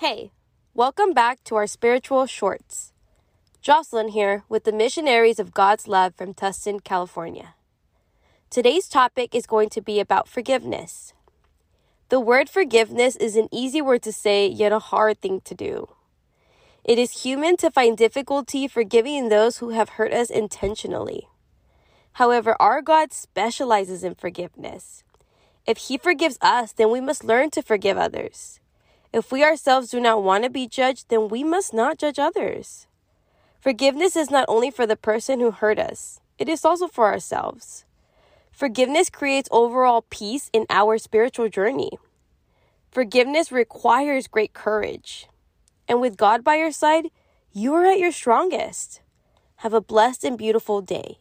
Hey, welcome back to our spiritual shorts. Jocelyn here with the Missionaries of God's Love from Tustin, California. Today's topic is going to be about forgiveness. The word forgiveness is an easy word to say, yet a hard thing to do. It is human to find difficulty forgiving those who have hurt us intentionally. However, our God specializes in forgiveness. If He forgives us, then we must learn to forgive others. If we ourselves do not want to be judged, then we must not judge others. Forgiveness is not only for the person who hurt us, it is also for ourselves. Forgiveness creates overall peace in our spiritual journey. Forgiveness requires great courage. And with God by your side, you are at your strongest. Have a blessed and beautiful day.